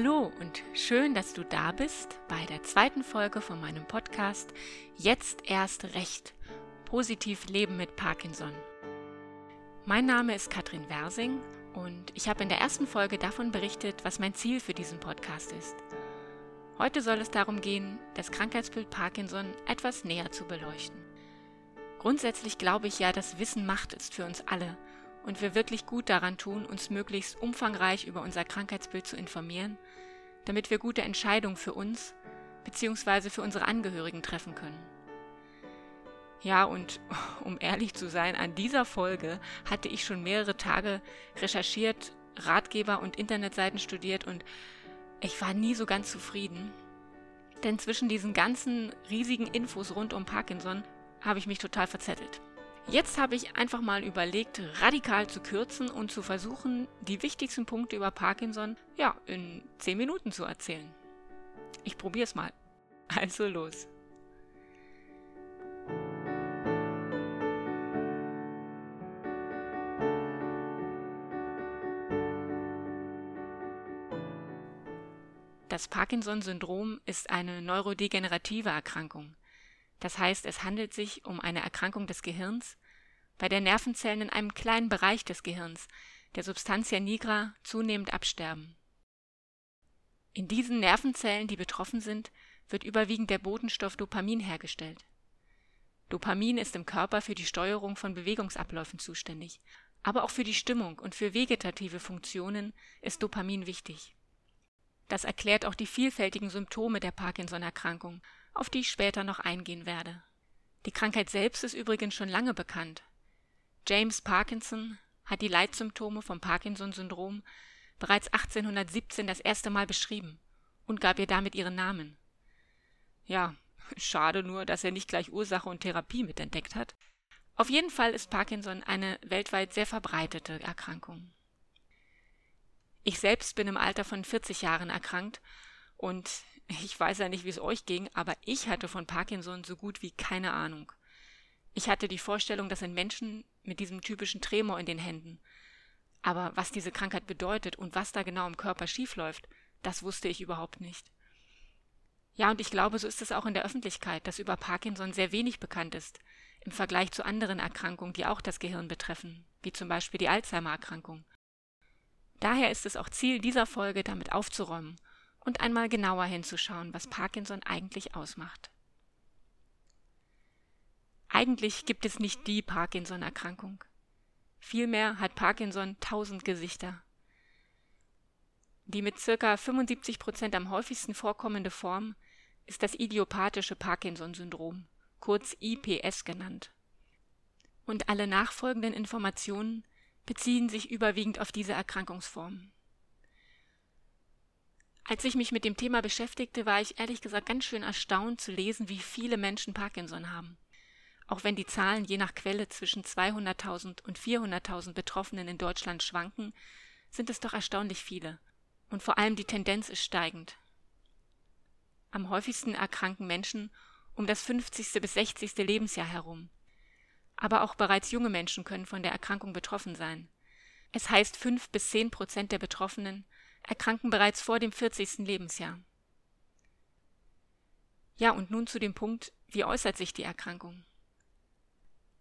Hallo und schön, dass du da bist bei der zweiten Folge von meinem Podcast Jetzt erst recht. Positiv Leben mit Parkinson. Mein Name ist Katrin Wersing und ich habe in der ersten Folge davon berichtet, was mein Ziel für diesen Podcast ist. Heute soll es darum gehen, das Krankheitsbild Parkinson etwas näher zu beleuchten. Grundsätzlich glaube ich ja, dass Wissen Macht ist für uns alle und wir wirklich gut daran tun, uns möglichst umfangreich über unser Krankheitsbild zu informieren, damit wir gute Entscheidungen für uns bzw. für unsere Angehörigen treffen können. Ja, und um ehrlich zu sein, an dieser Folge hatte ich schon mehrere Tage recherchiert, Ratgeber und Internetseiten studiert und ich war nie so ganz zufrieden. Denn zwischen diesen ganzen riesigen Infos rund um Parkinson habe ich mich total verzettelt. Jetzt habe ich einfach mal überlegt, radikal zu kürzen und zu versuchen, die wichtigsten Punkte über Parkinson ja in 10 Minuten zu erzählen. Ich probiere es mal. Also los. Das Parkinson-Syndrom ist eine neurodegenerative Erkrankung. Das heißt, es handelt sich um eine Erkrankung des Gehirns, bei der Nervenzellen in einem kleinen Bereich des Gehirns, der Substantia nigra, zunehmend absterben. In diesen Nervenzellen, die betroffen sind, wird überwiegend der Botenstoff Dopamin hergestellt. Dopamin ist im Körper für die Steuerung von Bewegungsabläufen zuständig, aber auch für die Stimmung und für vegetative Funktionen ist Dopamin wichtig. Das erklärt auch die vielfältigen Symptome der Parkinson-Erkrankung, auf die ich später noch eingehen werde. Die Krankheit selbst ist übrigens schon lange bekannt. James Parkinson hat die Leitsymptome vom Parkinson-Syndrom bereits 1817 das erste Mal beschrieben und gab ihr damit ihren Namen. Ja, schade nur, dass er nicht gleich Ursache und Therapie mitentdeckt hat. Auf jeden Fall ist Parkinson eine weltweit sehr verbreitete Erkrankung. Ich selbst bin im Alter von 40 Jahren erkrankt und ich weiß ja nicht, wie es euch ging, aber ich hatte von Parkinson so gut wie keine Ahnung. Ich hatte die Vorstellung, das sind Menschen mit diesem typischen Tremor in den Händen. Aber was diese Krankheit bedeutet und was da genau im Körper schiefläuft, das wusste ich überhaupt nicht. Ja, und ich glaube, so ist es auch in der Öffentlichkeit, dass über Parkinson sehr wenig bekannt ist, im Vergleich zu anderen Erkrankungen, die auch das Gehirn betreffen, wie zum Beispiel die Alzheimer-Erkrankung. Daher ist es auch Ziel dieser Folge, damit aufzuräumen und einmal genauer hinzuschauen, was Parkinson eigentlich ausmacht. Eigentlich gibt es nicht die Parkinson-Erkrankung. Vielmehr hat Parkinson tausend Gesichter. Die mit ca. 75 Prozent am häufigsten vorkommende Form ist das idiopathische Parkinson-Syndrom, kurz IPS genannt. Und alle nachfolgenden Informationen beziehen sich überwiegend auf diese Erkrankungsform. Als ich mich mit dem Thema beschäftigte, war ich ehrlich gesagt ganz schön erstaunt zu lesen, wie viele Menschen Parkinson haben. Auch wenn die Zahlen je nach Quelle zwischen 200.000 und 400.000 Betroffenen in Deutschland schwanken, sind es doch erstaunlich viele. Und vor allem die Tendenz ist steigend. Am häufigsten erkranken Menschen um das 50. bis 60. Lebensjahr herum. Aber auch bereits junge Menschen können von der Erkrankung betroffen sein. Es heißt, fünf bis zehn Prozent der Betroffenen erkranken bereits vor dem 40. Lebensjahr. Ja, und nun zu dem Punkt, wie äußert sich die Erkrankung?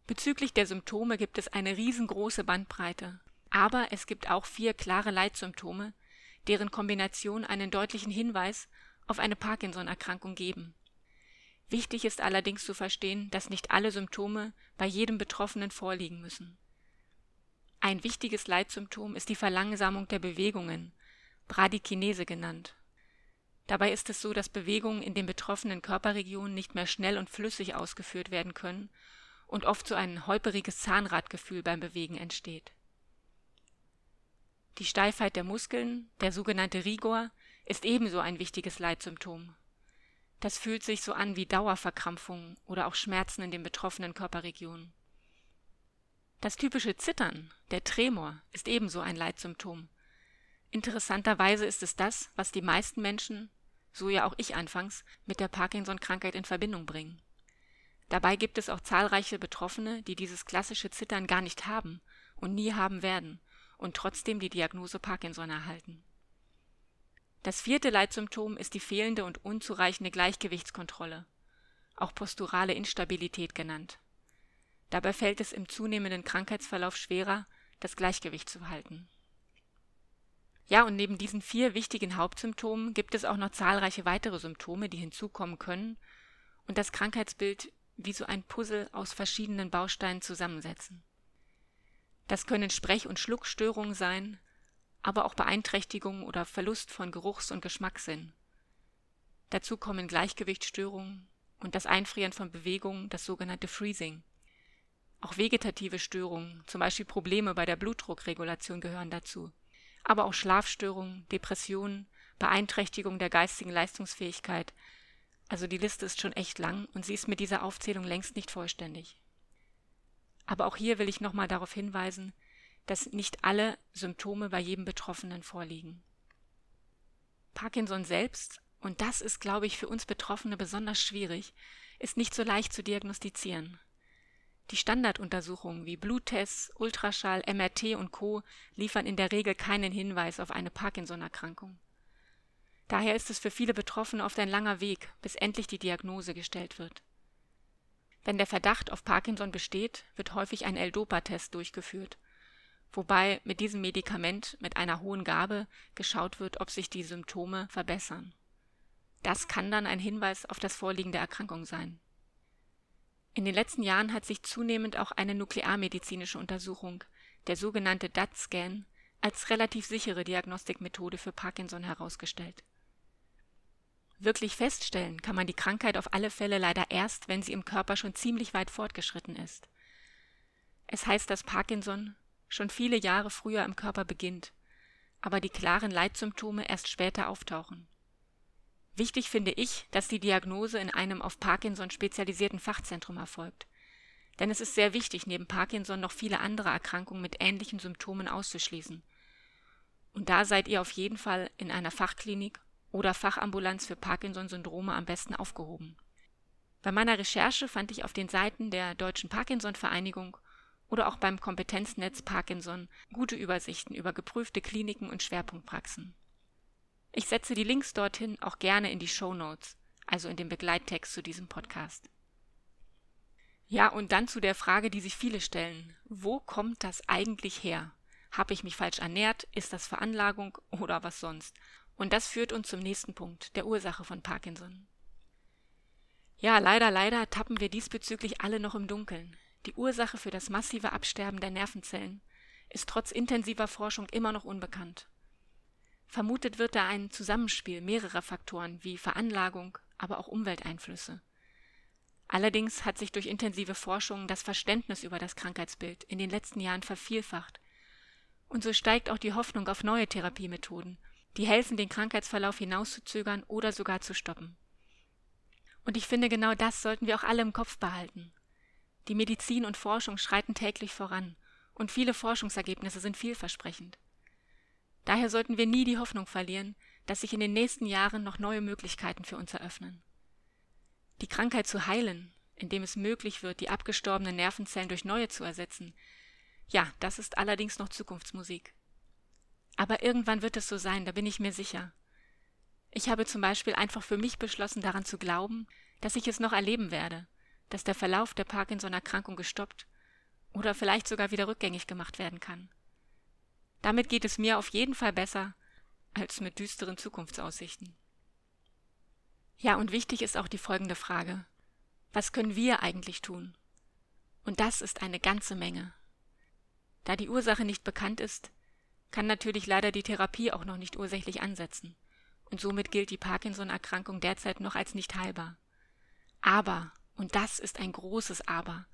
Bezüglich der Symptome gibt es eine riesengroße Bandbreite, aber es gibt auch vier klare Leitsymptome, deren Kombination einen deutlichen Hinweis auf eine Parkinson-Erkrankung geben. Wichtig ist allerdings zu verstehen, dass nicht alle Symptome bei jedem Betroffenen vorliegen müssen. Ein wichtiges Leitsymptom ist die Verlangsamung der Bewegungen, Bradykinese genannt. Dabei ist es so, dass Bewegungen in den betroffenen Körperregionen nicht mehr schnell und flüssig ausgeführt werden können und oft so ein holperiges Zahnradgefühl beim Bewegen entsteht. Die Steifheit der Muskeln, der sogenannte Rigor, ist ebenso ein wichtiges Leitsymptom. Das fühlt sich so an wie Dauerverkrampfungen oder auch Schmerzen in den betroffenen Körperregionen. Das typische Zittern, der Tremor, ist ebenso ein Leitsymptom. Interessanterweise ist es das, was die meisten Menschen, so ja auch ich anfangs, mit der Parkinson-Krankheit in Verbindung bringen. Dabei gibt es auch zahlreiche Betroffene, die dieses klassische Zittern gar nicht haben und nie haben werden und trotzdem die Diagnose Parkinson erhalten. Das vierte Leitsymptom ist die fehlende und unzureichende Gleichgewichtskontrolle, auch posturale Instabilität genannt. Dabei fällt es im zunehmenden Krankheitsverlauf schwerer, das Gleichgewicht zu halten. Ja, und neben diesen vier wichtigen Hauptsymptomen gibt es auch noch zahlreiche weitere Symptome, die hinzukommen können und das Krankheitsbild wie so ein Puzzle aus verschiedenen Bausteinen zusammensetzen. Das können Sprech- und Schluckstörungen sein, aber auch Beeinträchtigung oder Verlust von Geruchs- und Geschmackssinn. Dazu kommen Gleichgewichtsstörungen und das Einfrieren von Bewegungen, das sogenannte Freezing. Auch vegetative Störungen, zum Beispiel Probleme bei der Blutdruckregulation gehören dazu, aber auch Schlafstörungen, Depressionen, Beeinträchtigung der geistigen Leistungsfähigkeit. Also die Liste ist schon echt lang und sie ist mit dieser Aufzählung längst nicht vollständig. Aber auch hier will ich nochmal darauf hinweisen, dass nicht alle Symptome bei jedem Betroffenen vorliegen. Parkinson selbst, und das ist, glaube ich, für uns Betroffene besonders schwierig, ist nicht so leicht zu diagnostizieren. Die Standarduntersuchungen wie Bluttests, Ultraschall, MRT und Co. liefern in der Regel keinen Hinweis auf eine Parkinson-Erkrankung. Daher ist es für viele Betroffene oft ein langer Weg, bis endlich die Diagnose gestellt wird. Wenn der Verdacht auf Parkinson besteht, wird häufig ein L-Dopa-Test durchgeführt, wobei mit diesem Medikament mit einer hohen Gabe geschaut wird, ob sich die Symptome verbessern. Das kann dann ein Hinweis auf das Vorliegen der Erkrankung sein. In den letzten Jahren hat sich zunehmend auch eine nuklearmedizinische Untersuchung, der sogenannte DAT-Scan, als relativ sichere Diagnostikmethode für Parkinson herausgestellt Wirklich feststellen kann man die Krankheit auf alle Fälle leider erst, wenn sie im Körper schon ziemlich weit fortgeschritten ist. Es heißt, dass Parkinson schon viele Jahre früher im Körper beginnt, aber die klaren Leitsymptome erst später auftauchen. Wichtig finde ich, dass die Diagnose in einem auf Parkinson spezialisierten Fachzentrum erfolgt. Denn es ist sehr wichtig, neben Parkinson noch viele andere Erkrankungen mit ähnlichen Symptomen auszuschließen. Und da seid ihr auf jeden Fall in einer Fachklinik oder Fachambulanz für Parkinson-Syndrome am besten aufgehoben. Bei meiner Recherche fand ich auf den Seiten der Deutschen Parkinson-Vereinigung oder auch beim Kompetenznetz Parkinson gute Übersichten über geprüfte Kliniken und Schwerpunktpraxen. Ich setze die Links dorthin auch gerne in die Show Notes, also in den Begleittext zu diesem Podcast. Ja, und dann zu der Frage, die sich viele stellen. Wo kommt das eigentlich her? Habe ich mich falsch ernährt? Ist das Veranlagung oder was sonst? Und das führt uns zum nächsten Punkt, der Ursache von Parkinson. Ja, leider, leider tappen wir diesbezüglich alle noch im Dunkeln. Die Ursache für das massive Absterben der Nervenzellen ist trotz intensiver Forschung immer noch unbekannt. Vermutet wird da ein Zusammenspiel mehrerer Faktoren wie Veranlagung, aber auch Umwelteinflüsse. Allerdings hat sich durch intensive Forschung das Verständnis über das Krankheitsbild in den letzten Jahren vervielfacht. Und so steigt auch die Hoffnung auf neue Therapiemethoden die helfen, den Krankheitsverlauf hinauszuzögern oder sogar zu stoppen. Und ich finde, genau das sollten wir auch alle im Kopf behalten. Die Medizin und Forschung schreiten täglich voran, und viele Forschungsergebnisse sind vielversprechend. Daher sollten wir nie die Hoffnung verlieren, dass sich in den nächsten Jahren noch neue Möglichkeiten für uns eröffnen. Die Krankheit zu heilen, indem es möglich wird, die abgestorbenen Nervenzellen durch neue zu ersetzen, ja, das ist allerdings noch Zukunftsmusik. Aber irgendwann wird es so sein, da bin ich mir sicher. Ich habe zum Beispiel einfach für mich beschlossen, daran zu glauben, dass ich es noch erleben werde, dass der Verlauf der Parkinson-Erkrankung gestoppt oder vielleicht sogar wieder rückgängig gemacht werden kann. Damit geht es mir auf jeden Fall besser als mit düsteren Zukunftsaussichten. Ja, und wichtig ist auch die folgende Frage. Was können wir eigentlich tun? Und das ist eine ganze Menge. Da die Ursache nicht bekannt ist, kann natürlich leider die Therapie auch noch nicht ursächlich ansetzen, und somit gilt die Parkinson-Erkrankung derzeit noch als nicht heilbar. Aber, und das ist ein großes Aber,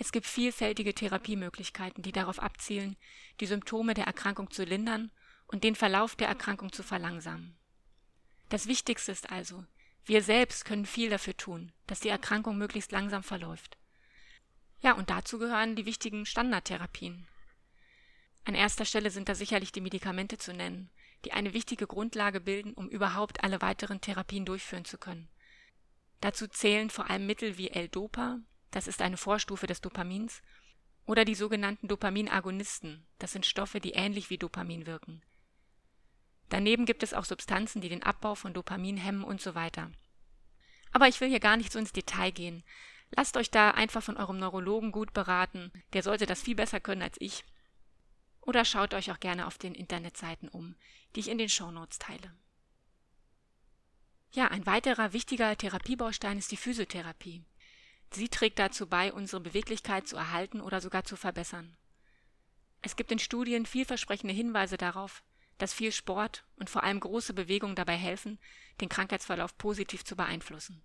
es gibt vielfältige Therapiemöglichkeiten, die darauf abzielen, die Symptome der Erkrankung zu lindern und den Verlauf der Erkrankung zu verlangsamen. Das Wichtigste ist also, wir selbst können viel dafür tun, dass die Erkrankung möglichst langsam verläuft. Ja, und dazu gehören die wichtigen Standardtherapien, an erster Stelle sind da sicherlich die Medikamente zu nennen, die eine wichtige Grundlage bilden, um überhaupt alle weiteren Therapien durchführen zu können. Dazu zählen vor allem Mittel wie L-Dopa, das ist eine Vorstufe des Dopamins, oder die sogenannten Dopaminagonisten, das sind Stoffe, die ähnlich wie Dopamin wirken. Daneben gibt es auch Substanzen, die den Abbau von Dopamin hemmen und so weiter. Aber ich will hier gar nicht so ins Detail gehen. Lasst euch da einfach von eurem Neurologen gut beraten. Der sollte das viel besser können als ich. Oder schaut euch auch gerne auf den Internetseiten um, die ich in den Shownotes teile. Ja, ein weiterer wichtiger Therapiebaustein ist die Physiotherapie. Sie trägt dazu bei, unsere Beweglichkeit zu erhalten oder sogar zu verbessern. Es gibt in Studien vielversprechende Hinweise darauf, dass viel Sport und vor allem große Bewegungen dabei helfen, den Krankheitsverlauf positiv zu beeinflussen.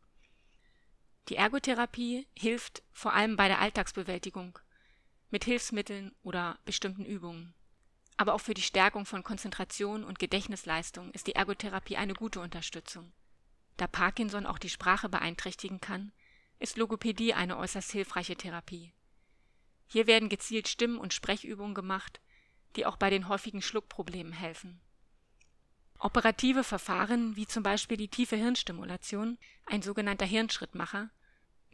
Die Ergotherapie hilft vor allem bei der Alltagsbewältigung mit Hilfsmitteln oder bestimmten Übungen. Aber auch für die Stärkung von Konzentration und Gedächtnisleistung ist die Ergotherapie eine gute Unterstützung. Da Parkinson auch die Sprache beeinträchtigen kann, ist Logopädie eine äußerst hilfreiche Therapie. Hier werden gezielt Stimm- und Sprechübungen gemacht, die auch bei den häufigen Schluckproblemen helfen. Operative Verfahren wie zum Beispiel die tiefe Hirnstimulation, ein sogenannter Hirnschrittmacher,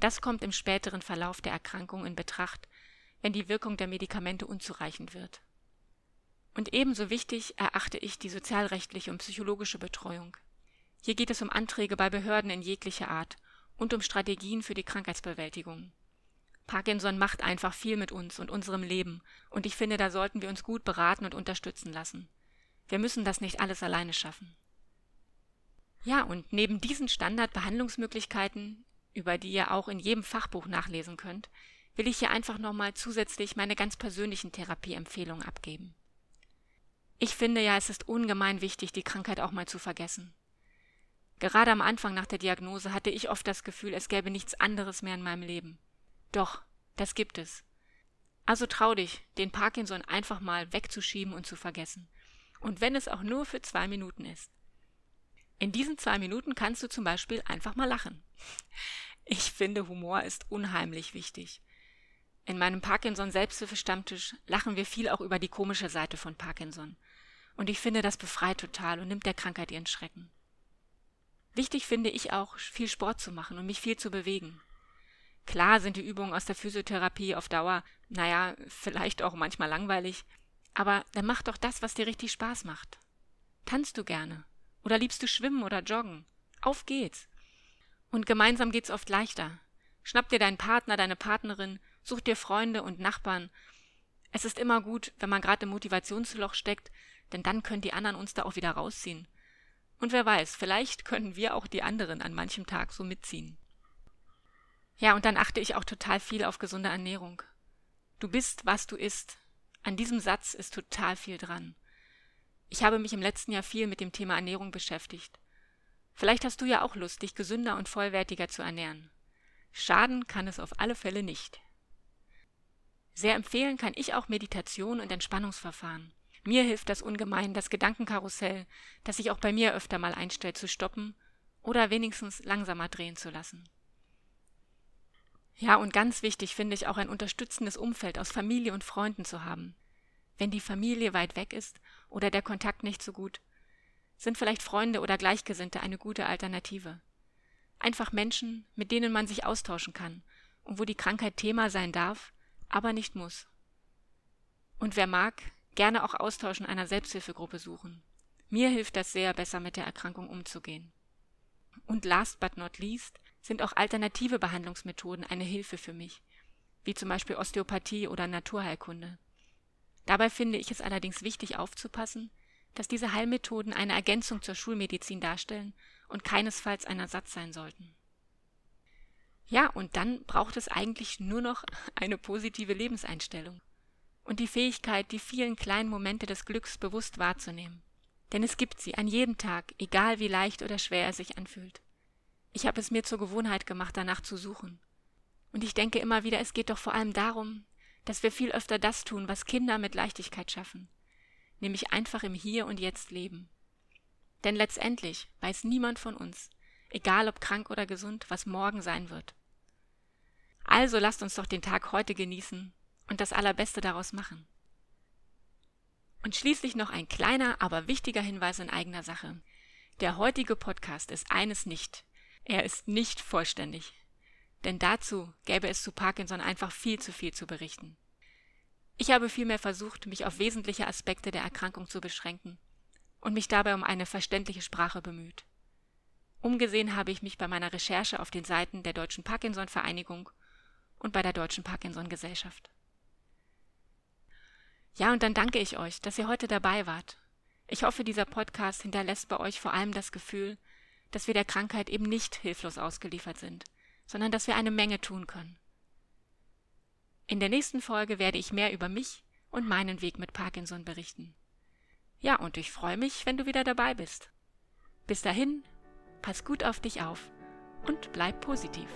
das kommt im späteren Verlauf der Erkrankung in Betracht, wenn die Wirkung der Medikamente unzureichend wird. Und ebenso wichtig erachte ich die sozialrechtliche und psychologische Betreuung. Hier geht es um Anträge bei Behörden in jeglicher Art und um Strategien für die Krankheitsbewältigung. Parkinson macht einfach viel mit uns und unserem Leben, und ich finde, da sollten wir uns gut beraten und unterstützen lassen. Wir müssen das nicht alles alleine schaffen. Ja, und neben diesen Standardbehandlungsmöglichkeiten, über die ihr auch in jedem Fachbuch nachlesen könnt, will ich hier einfach nochmal zusätzlich meine ganz persönlichen Therapieempfehlungen abgeben. Ich finde ja, es ist ungemein wichtig, die Krankheit auch mal zu vergessen. Gerade am Anfang nach der Diagnose hatte ich oft das Gefühl, es gäbe nichts anderes mehr in meinem Leben. Doch, das gibt es. Also trau dich, den Parkinson einfach mal wegzuschieben und zu vergessen. Und wenn es auch nur für zwei Minuten ist. In diesen zwei Minuten kannst du zum Beispiel einfach mal lachen. Ich finde, Humor ist unheimlich wichtig. In meinem Parkinson-Selbsthilfe-Stammtisch lachen wir viel auch über die komische Seite von Parkinson. Und ich finde, das befreit total und nimmt der Krankheit ihren Schrecken. Wichtig finde ich auch, viel Sport zu machen und mich viel zu bewegen. Klar sind die Übungen aus der Physiotherapie auf Dauer, naja, vielleicht auch manchmal langweilig, aber dann mach doch das, was dir richtig Spaß macht. Tanzt du gerne? Oder liebst du schwimmen oder joggen? Auf geht's! Und gemeinsam geht's oft leichter. Schnapp dir deinen Partner, deine Partnerin, such dir Freunde und Nachbarn. Es ist immer gut, wenn man gerade im Motivationsloch steckt, denn dann können die anderen uns da auch wieder rausziehen. Und wer weiß, vielleicht können wir auch die anderen an manchem Tag so mitziehen. Ja, und dann achte ich auch total viel auf gesunde Ernährung. Du bist, was du isst. An diesem Satz ist total viel dran. Ich habe mich im letzten Jahr viel mit dem Thema Ernährung beschäftigt. Vielleicht hast du ja auch Lust, dich gesünder und vollwertiger zu ernähren. Schaden kann es auf alle Fälle nicht. Sehr empfehlen kann ich auch Meditation und Entspannungsverfahren. Mir hilft das ungemein, das Gedankenkarussell, das sich auch bei mir öfter mal einstellt, zu stoppen oder wenigstens langsamer drehen zu lassen. Ja, und ganz wichtig finde ich auch ein unterstützendes Umfeld aus Familie und Freunden zu haben. Wenn die Familie weit weg ist oder der Kontakt nicht so gut, sind vielleicht Freunde oder Gleichgesinnte eine gute Alternative. Einfach Menschen, mit denen man sich austauschen kann und wo die Krankheit Thema sein darf, aber nicht muss. Und wer mag, gerne auch Austausch in einer Selbsthilfegruppe suchen. Mir hilft das sehr, besser mit der Erkrankung umzugehen. Und last but not least, sind auch alternative Behandlungsmethoden eine Hilfe für mich, wie zum Beispiel Osteopathie oder Naturheilkunde. Dabei finde ich es allerdings wichtig aufzupassen, dass diese Heilmethoden eine Ergänzung zur Schulmedizin darstellen und keinesfalls ein Ersatz sein sollten. Ja, und dann braucht es eigentlich nur noch eine positive Lebenseinstellung und die Fähigkeit, die vielen kleinen Momente des Glücks bewusst wahrzunehmen. Denn es gibt sie an jedem Tag, egal wie leicht oder schwer er sich anfühlt. Ich habe es mir zur Gewohnheit gemacht, danach zu suchen. Und ich denke immer wieder, es geht doch vor allem darum, dass wir viel öfter das tun, was Kinder mit Leichtigkeit schaffen, nämlich einfach im Hier und Jetzt leben. Denn letztendlich weiß niemand von uns, egal ob krank oder gesund, was morgen sein wird. Also lasst uns doch den Tag heute genießen und das Allerbeste daraus machen. Und schließlich noch ein kleiner, aber wichtiger Hinweis in eigener Sache. Der heutige Podcast ist eines nicht, er ist nicht vollständig. Denn dazu gäbe es zu Parkinson einfach viel zu viel zu berichten. Ich habe vielmehr versucht, mich auf wesentliche Aspekte der Erkrankung zu beschränken und mich dabei um eine verständliche Sprache bemüht. Umgesehen habe ich mich bei meiner Recherche auf den Seiten der Deutschen Parkinson-Vereinigung und bei der Deutschen Parkinson-Gesellschaft. Ja, und dann danke ich euch, dass ihr heute dabei wart. Ich hoffe, dieser Podcast hinterlässt bei euch vor allem das Gefühl, dass wir der Krankheit eben nicht hilflos ausgeliefert sind, sondern dass wir eine Menge tun können. In der nächsten Folge werde ich mehr über mich und meinen Weg mit Parkinson berichten. Ja, und ich freue mich, wenn du wieder dabei bist. Bis dahin, pass gut auf dich auf und bleib positiv.